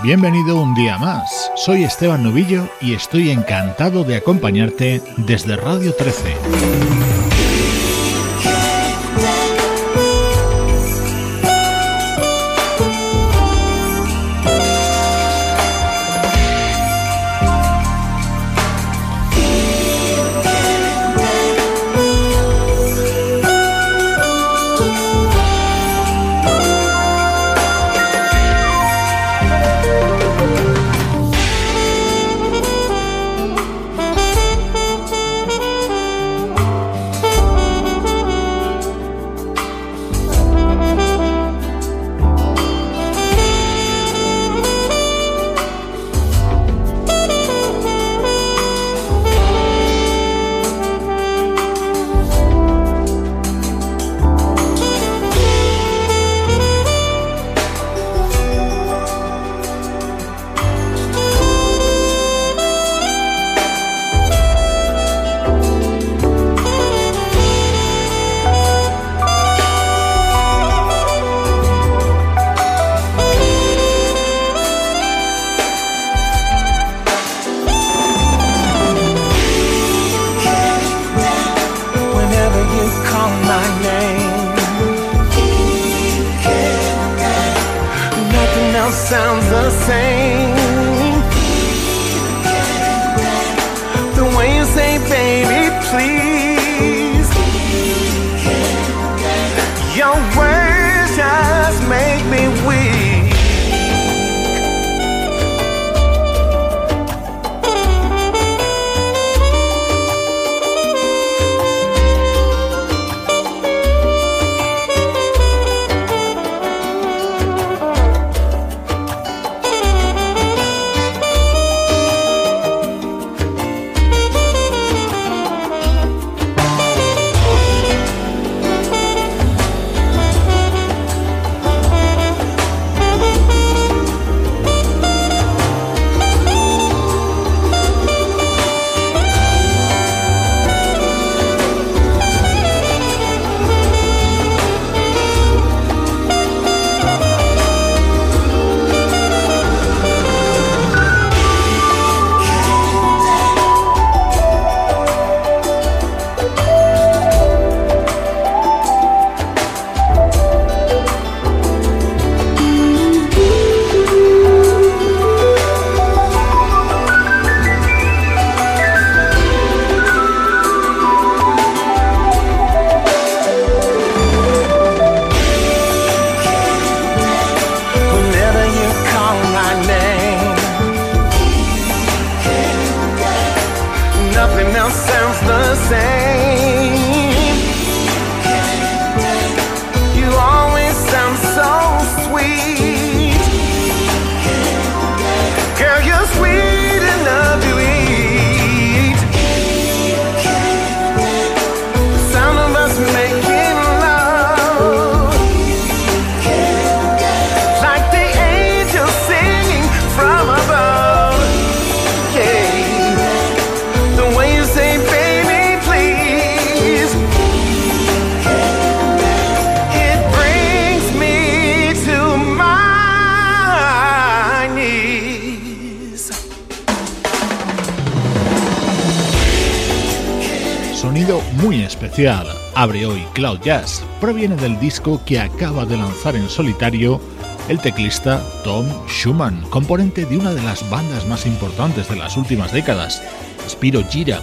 Bienvenido un día más. Soy Esteban Novillo y estoy encantado de acompañarte desde Radio 13. Abre hoy Cloud Jazz proviene del disco que acaba de lanzar en solitario el teclista Tom Schumann, componente de una de las bandas más importantes de las últimas décadas, Spiro Gira.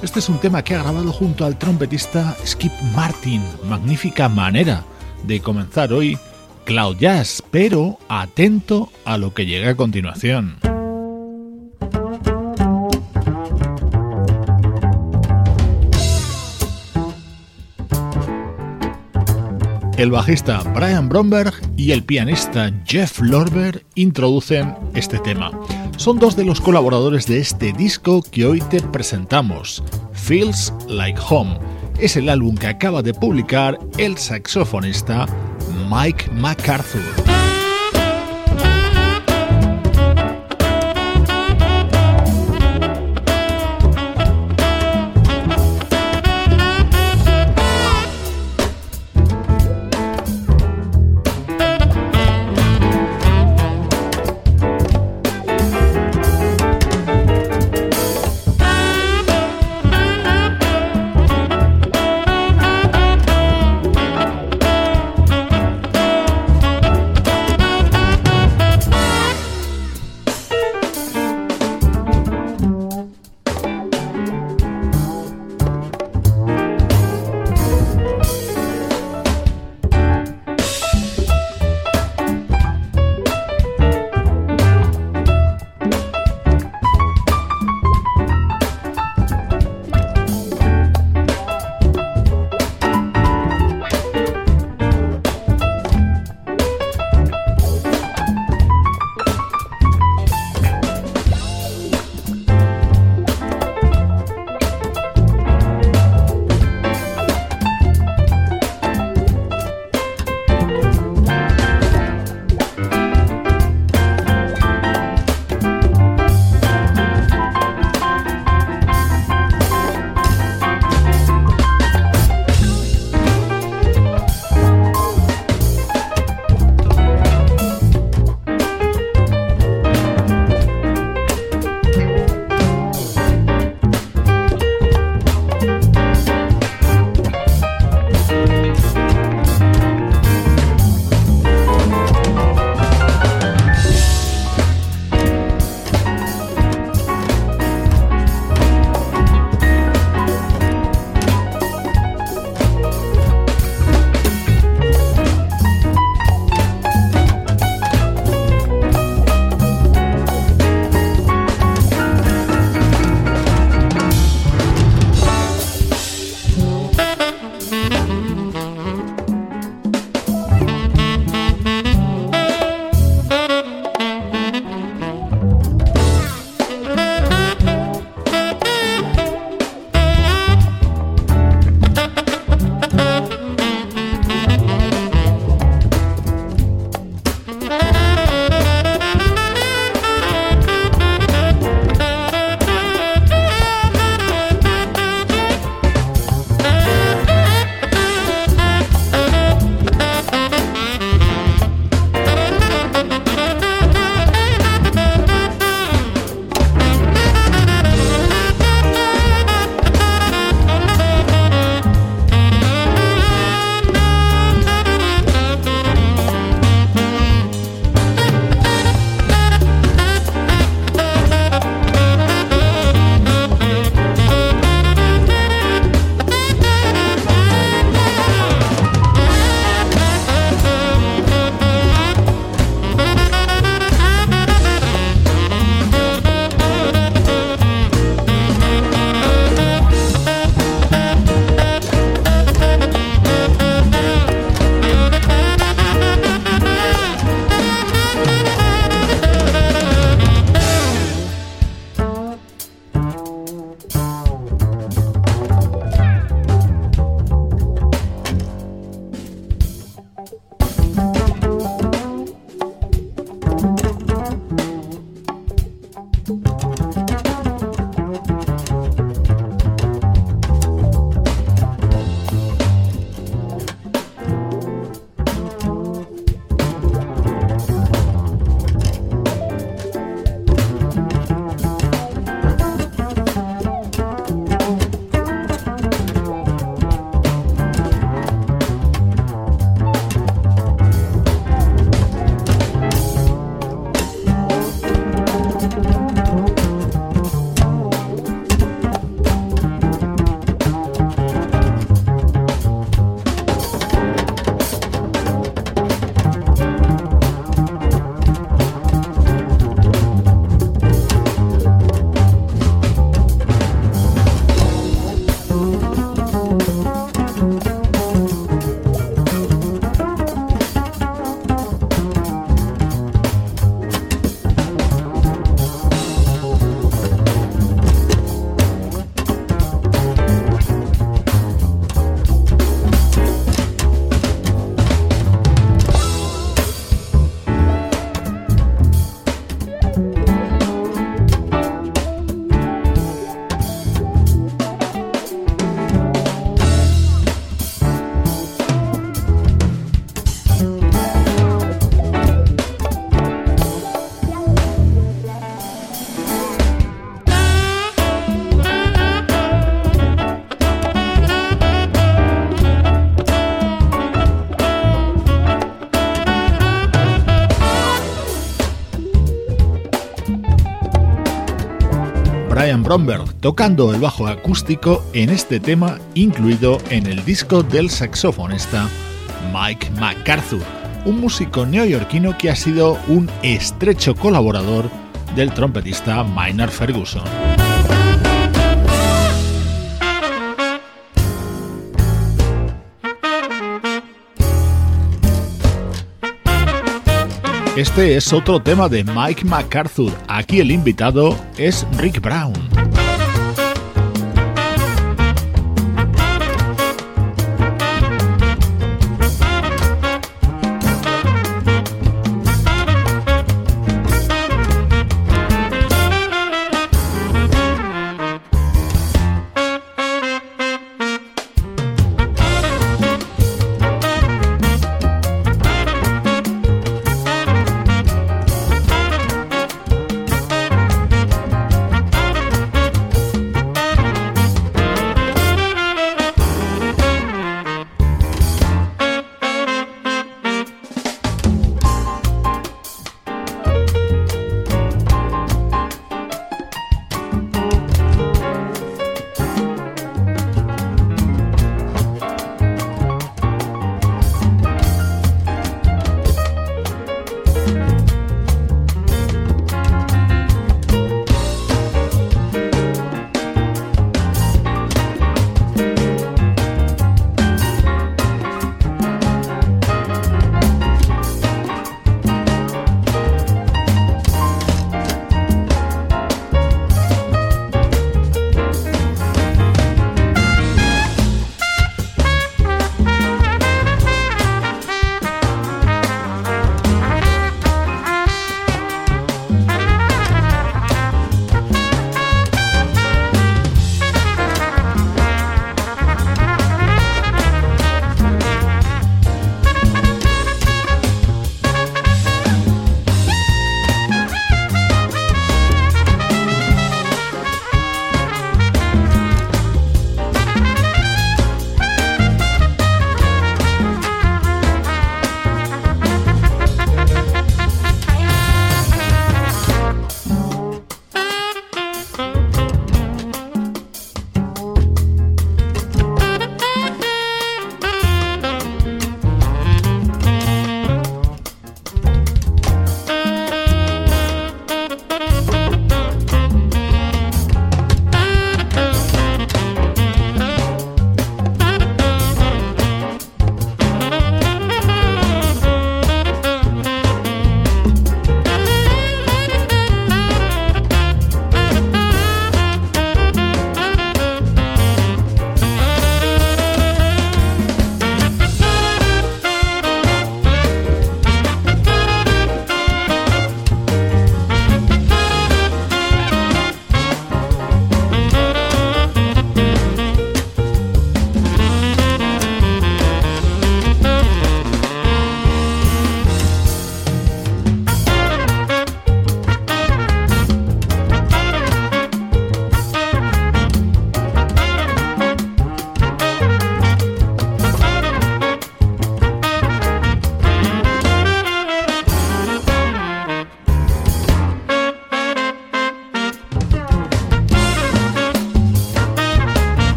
Este es un tema que ha grabado junto al trompetista Skip Martin. Magnífica manera de comenzar hoy Cloud Jazz, pero atento a lo que llega a continuación. El bajista Brian Bromberg y el pianista Jeff Lorber introducen este tema. Son dos de los colaboradores de este disco que hoy te presentamos. Feels Like Home es el álbum que acaba de publicar el saxofonista Mike MacArthur. Brian Bromberg tocando el bajo acústico en este tema incluido en el disco del saxofonista Mike MacArthur, un músico neoyorquino que ha sido un estrecho colaborador del trompetista Maynard Ferguson. Este es otro tema de Mike MacArthur. Aquí el invitado es Rick Brown.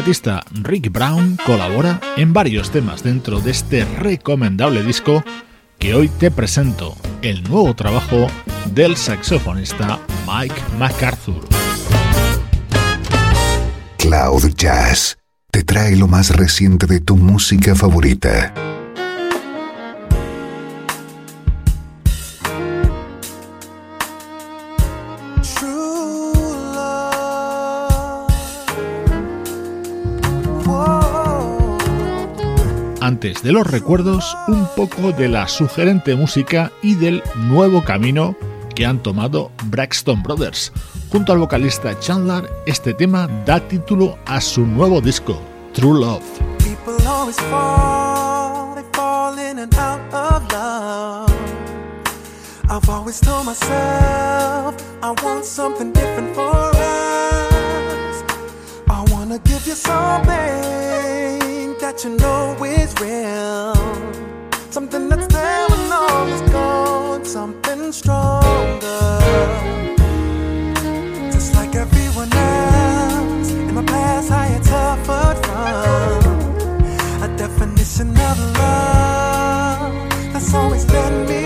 Trompetista Rick Brown colabora en varios temas dentro de este recomendable disco que hoy te presento, el nuevo trabajo del saxofonista Mike MacArthur. Cloud Jazz te trae lo más reciente de tu música favorita antes de los recuerdos, un poco de la sugerente música y del nuevo camino que han tomado Braxton Brothers. Junto al vocalista Chandler, este tema da título a su nuevo disco, True Love. I've always told myself I want something different for us. gonna give you something that you know is real. Something that's there when all is gone, something stronger. Just like everyone else, in my past I had suffered from a definition of love that's always been me.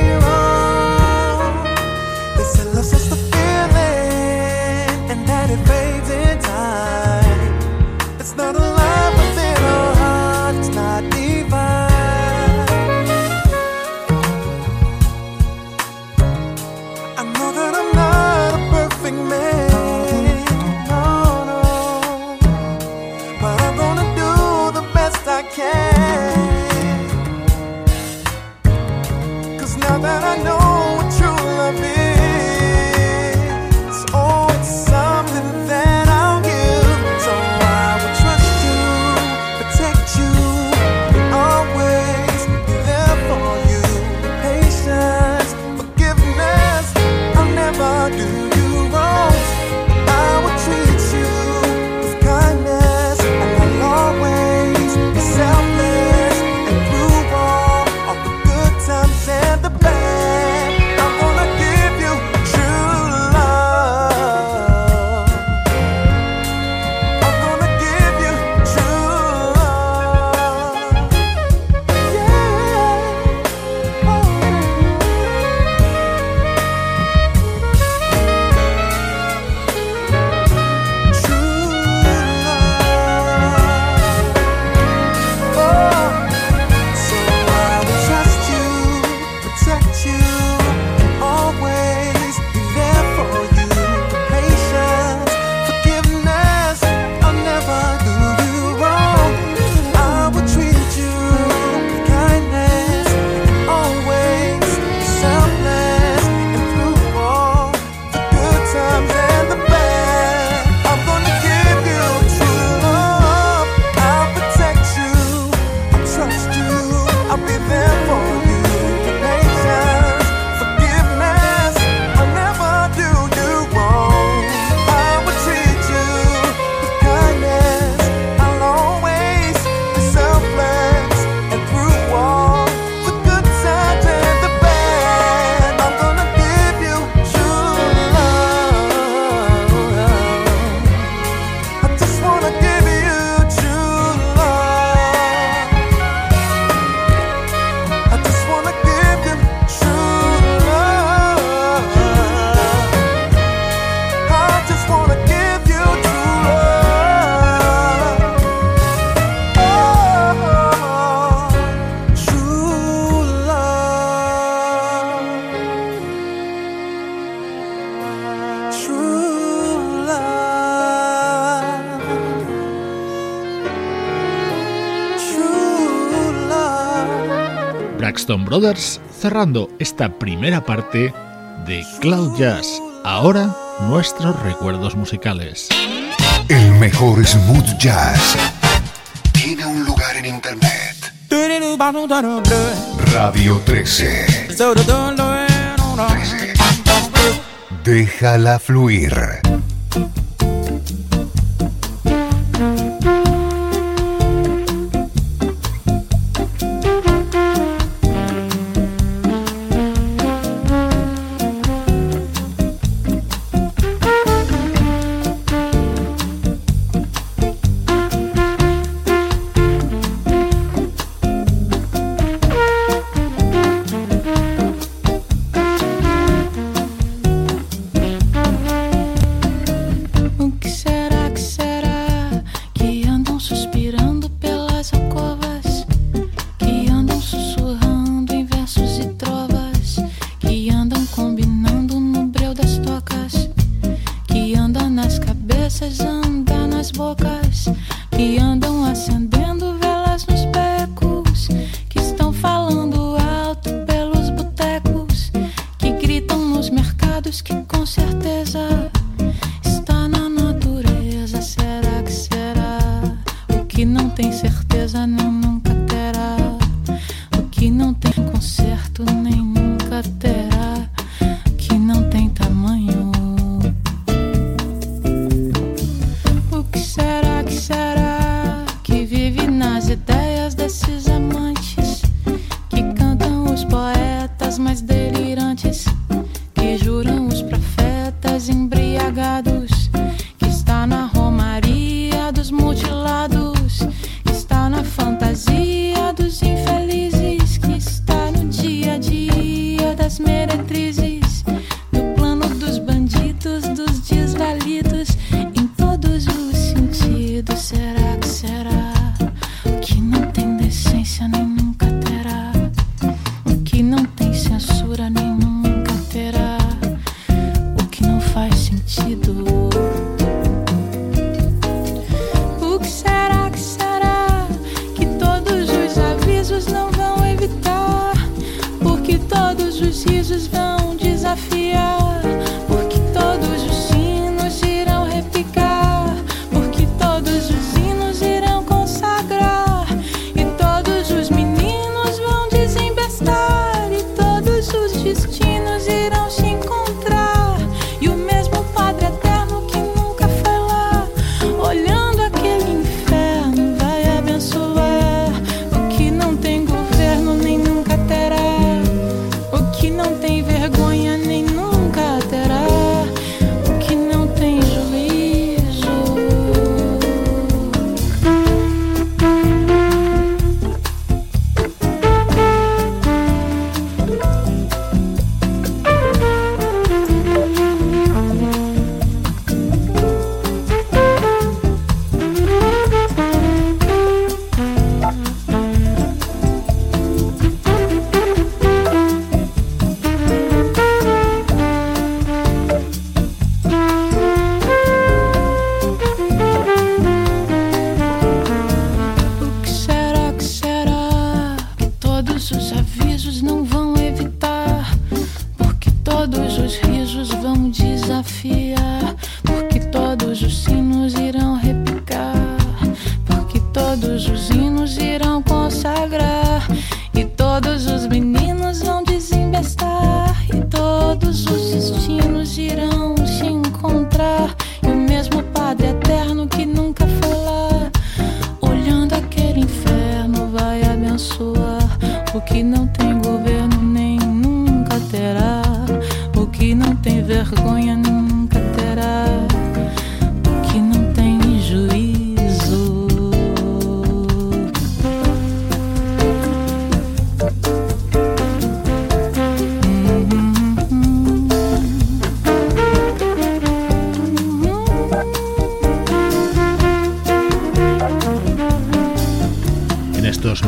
Brothers cerrando esta primera parte de Cloud Jazz. Ahora nuestros recuerdos musicales. El mejor smooth jazz tiene un lugar en internet. Radio 13. 13. Déjala fluir.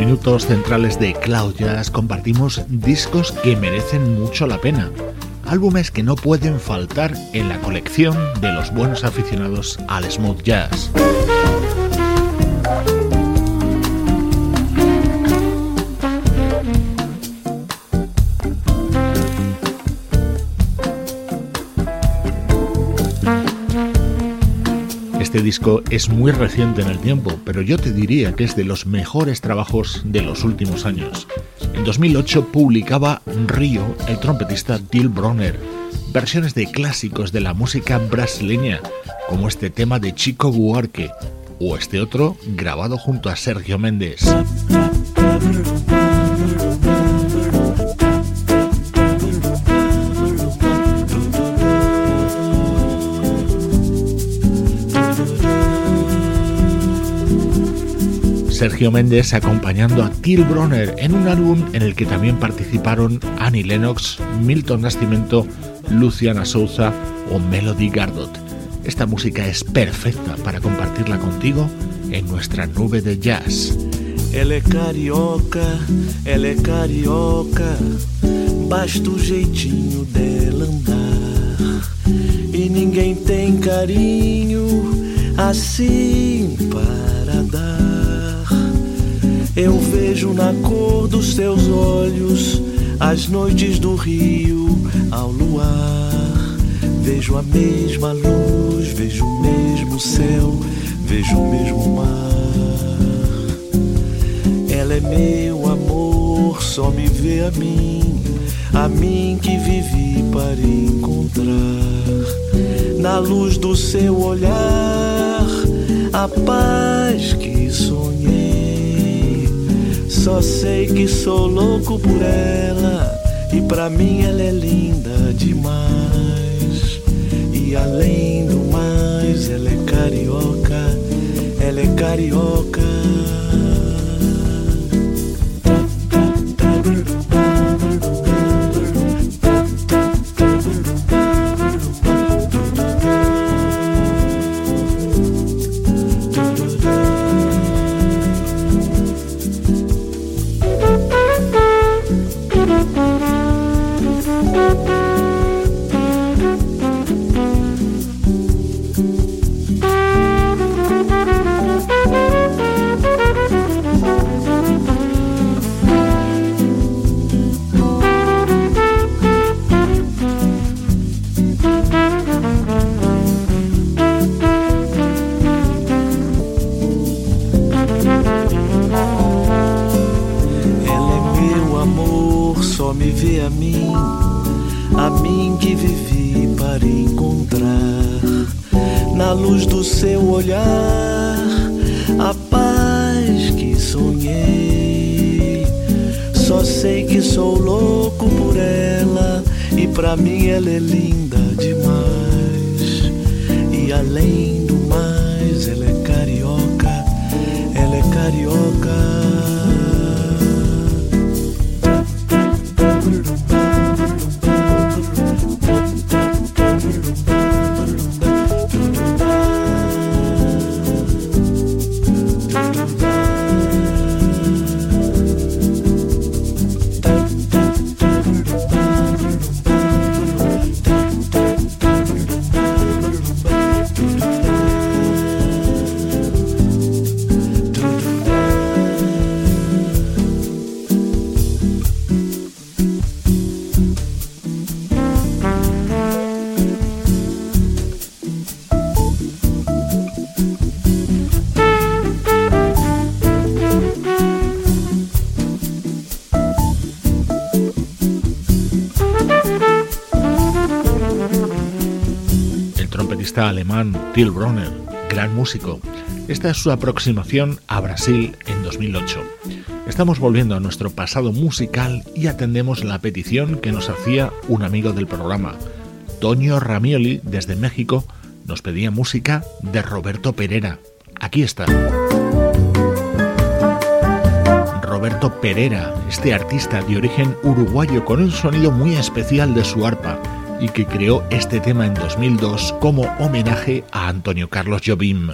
Minutos centrales de Cloud Jazz compartimos discos que merecen mucho la pena, álbumes que no pueden faltar en la colección de los buenos aficionados al smooth jazz. Disco es muy reciente en el tiempo, pero yo te diría que es de los mejores trabajos de los últimos años. En 2008 publicaba Río el trompetista Till Bronner, versiones de clásicos de la música brasileña, como este tema de Chico Buarque, o este otro grabado junto a Sergio Méndez. Sergio Méndez acompañando a Till Bronner en un álbum en el que también participaron Annie Lennox, Milton Nascimento, Luciana Souza o Melody Gardot. Esta música es perfecta para compartirla contigo en nuestra nube de jazz. Ela é carioca, ela é carioca, basta o jeitinho dela andar. E ninguém tem carinho assim para dar. Eu vejo na cor dos teus olhos as noites do rio ao luar. Vejo a mesma luz, vejo o mesmo céu, vejo o mesmo mar. Ela é meu amor, só me vê a mim, a mim que vivi para encontrar. Na luz do seu olhar, a paz que sonhei. Só sei que sou louco por ela, e pra mim ela é linda demais. E além do mais, ela é carioca, ela é carioca. Alemán Till Bronner, gran músico. Esta es su aproximación a Brasil en 2008. Estamos volviendo a nuestro pasado musical y atendemos la petición que nos hacía un amigo del programa. Toño Ramioli, desde México, nos pedía música de Roberto Pereira. Aquí está. Roberto Pereira, este artista de origen uruguayo con un sonido muy especial de su arpa y que creó este tema en 2002 como homenaje a Antonio Carlos Jobim.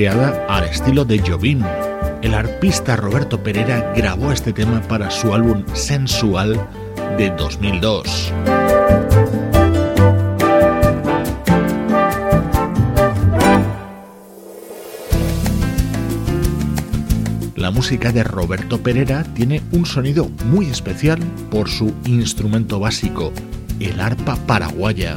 Creada al estilo de Jobim. El arpista Roberto Pereira grabó este tema para su álbum Sensual de 2002. La música de Roberto Pereira tiene un sonido muy especial por su instrumento básico, el arpa paraguaya.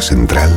Central,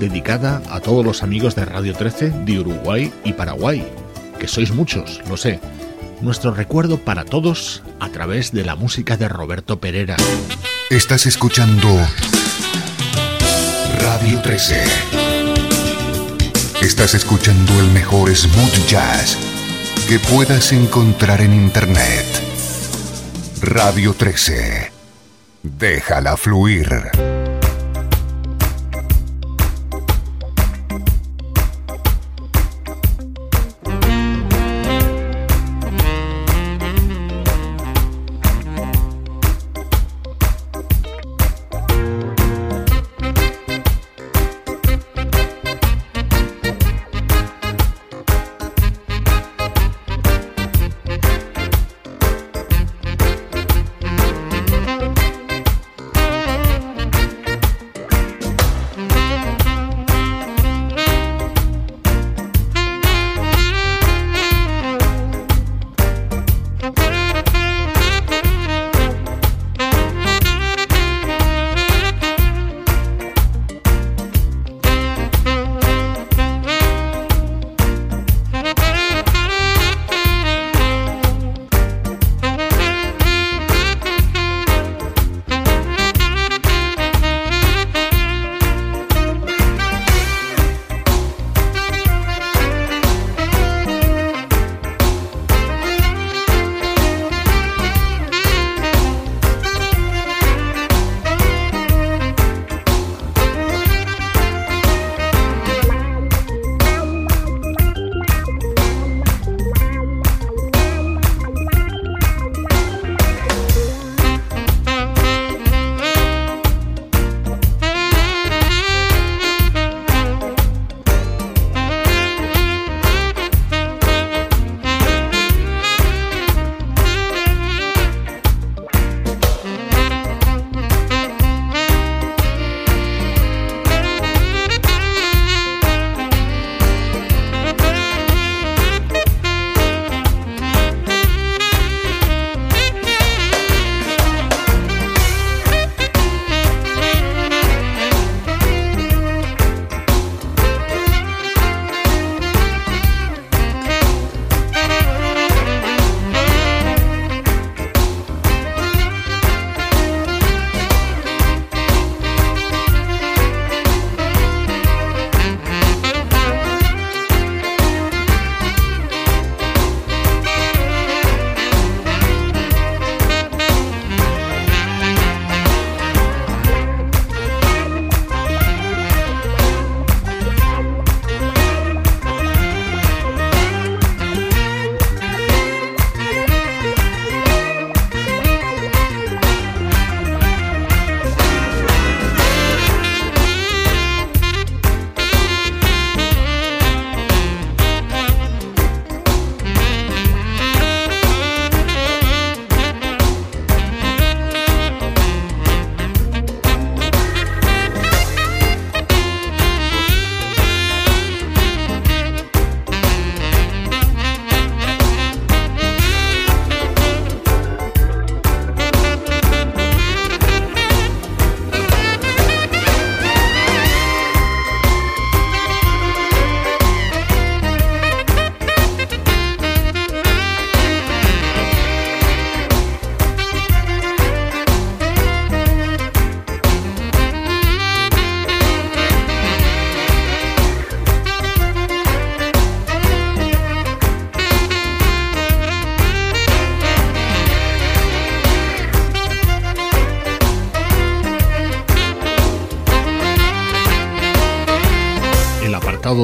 dedicada a todos los amigos de Radio 13 de Uruguay y Paraguay, que sois muchos, lo sé. Nuestro recuerdo para todos a través de la música de Roberto Pereira. Estás escuchando Radio 13. Estás escuchando el mejor smooth jazz que puedas encontrar en Internet. Radio 13. Déjala fluir.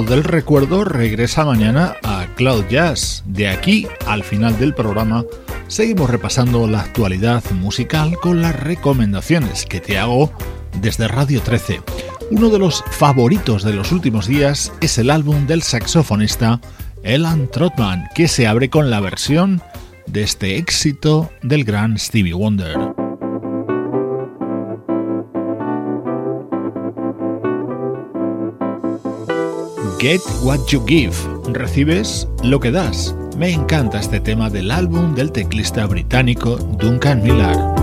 Del recuerdo regresa mañana a Cloud Jazz. De aquí al final del programa seguimos repasando la actualidad musical con las recomendaciones que te hago desde Radio 13. Uno de los favoritos de los últimos días es el álbum del saxofonista Elan Trotman, que se abre con la versión de este éxito del gran Stevie Wonder. Get What You Give. Recibes lo que das. Me encanta este tema del álbum del teclista británico Duncan Miller.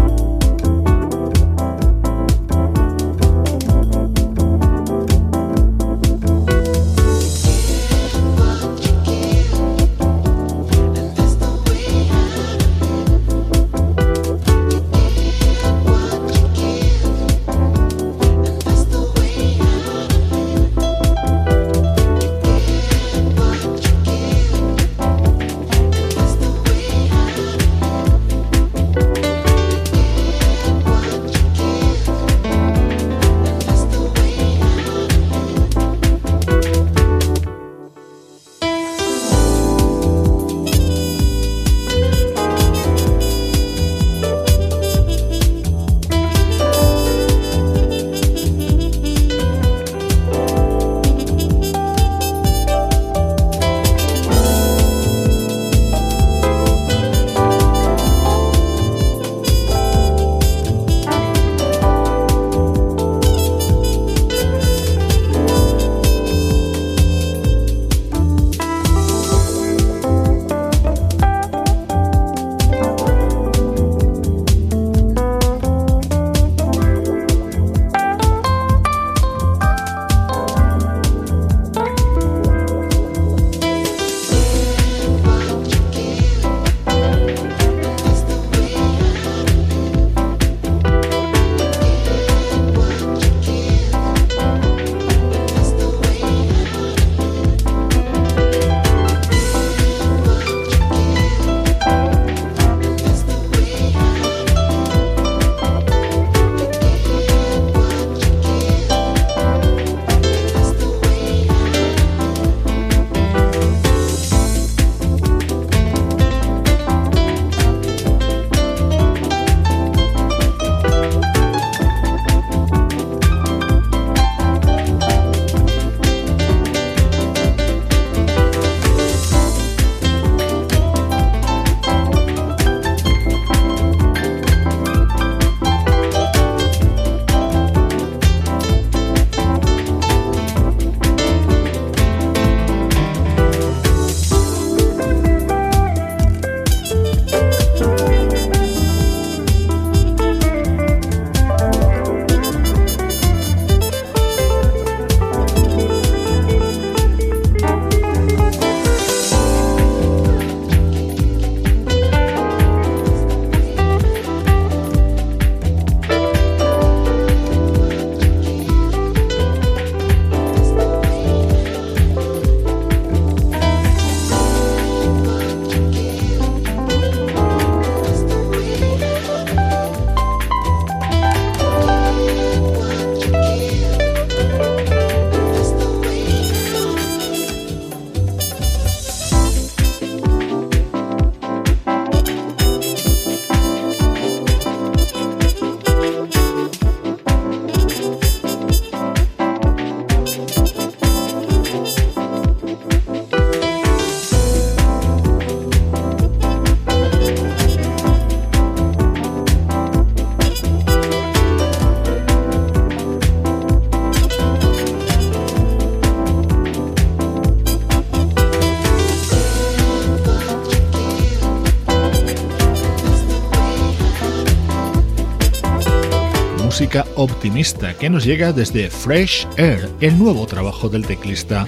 Optimista que nos llega desde Fresh Air, el nuevo trabajo del teclista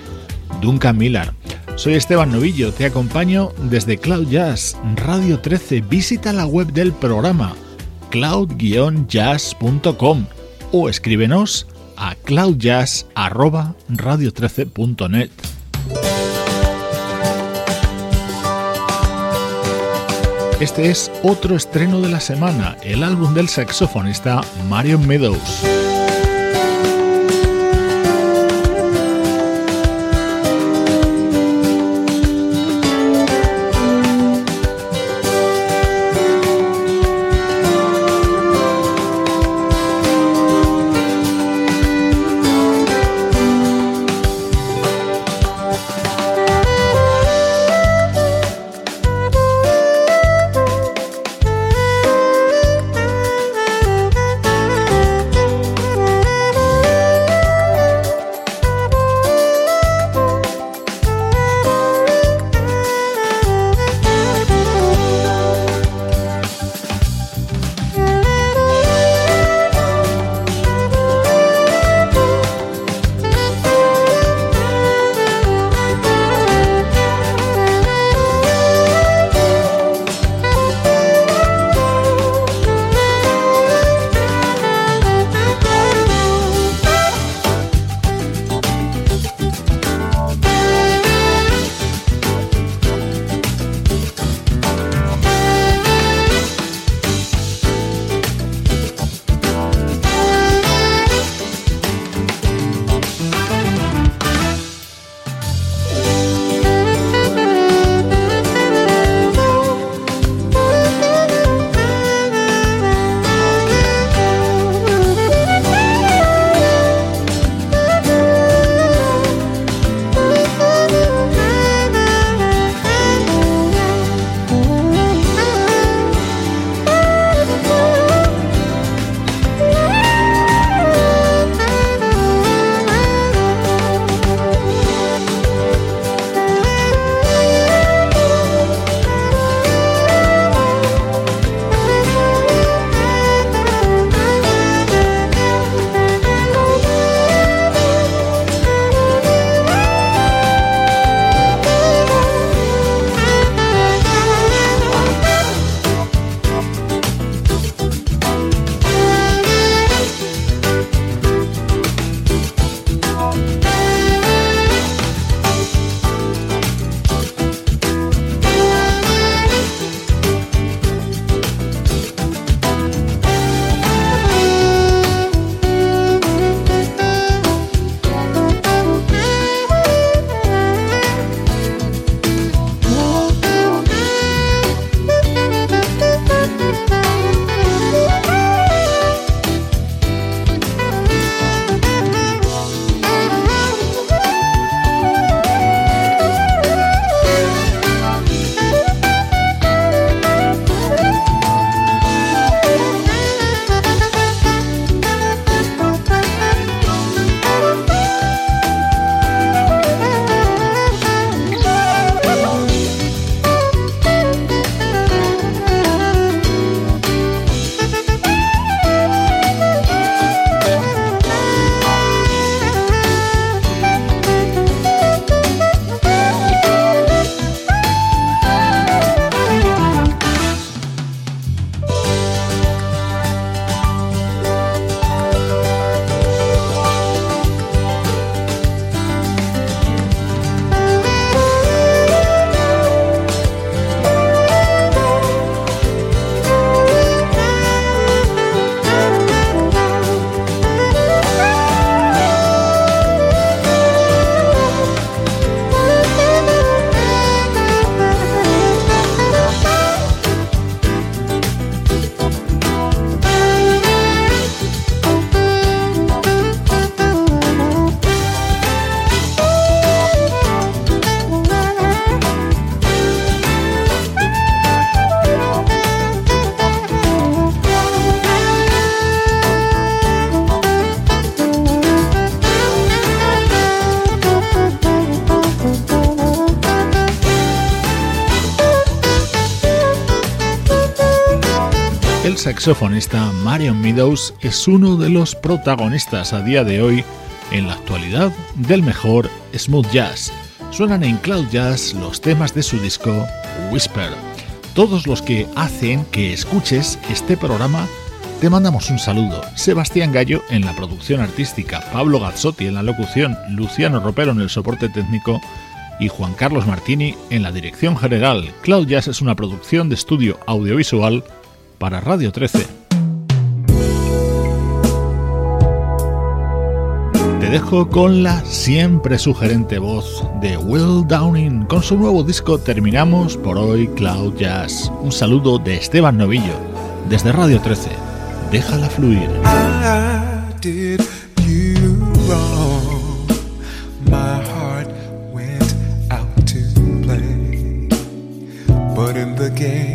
Duncan Miller. Soy Esteban Novillo, te acompaño desde Cloud Jazz Radio 13. Visita la web del programa cloud-jazz.com o escríbenos a cloudjazz@radio13.net. Este es otro estreno de la semana, el álbum del saxofonista Marion Meadows. Saxofonista Marion Meadows es uno de los protagonistas a día de hoy en la actualidad del mejor smooth jazz. Suenan en Cloud Jazz los temas de su disco Whisper. Todos los que hacen que escuches este programa te mandamos un saludo. Sebastián Gallo en la producción artística, Pablo Gazzotti en la locución, Luciano Ropero en el soporte técnico y Juan Carlos Martini en la dirección general. Cloud Jazz es una producción de estudio audiovisual para Radio 13. Te dejo con la siempre sugerente voz de Will Downing. Con su nuevo disco terminamos por hoy Cloud Jazz. Un saludo de Esteban Novillo, desde Radio 13. Déjala fluir. I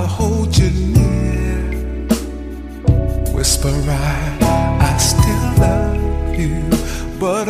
I hold you near. Whisper, I, I still love you, but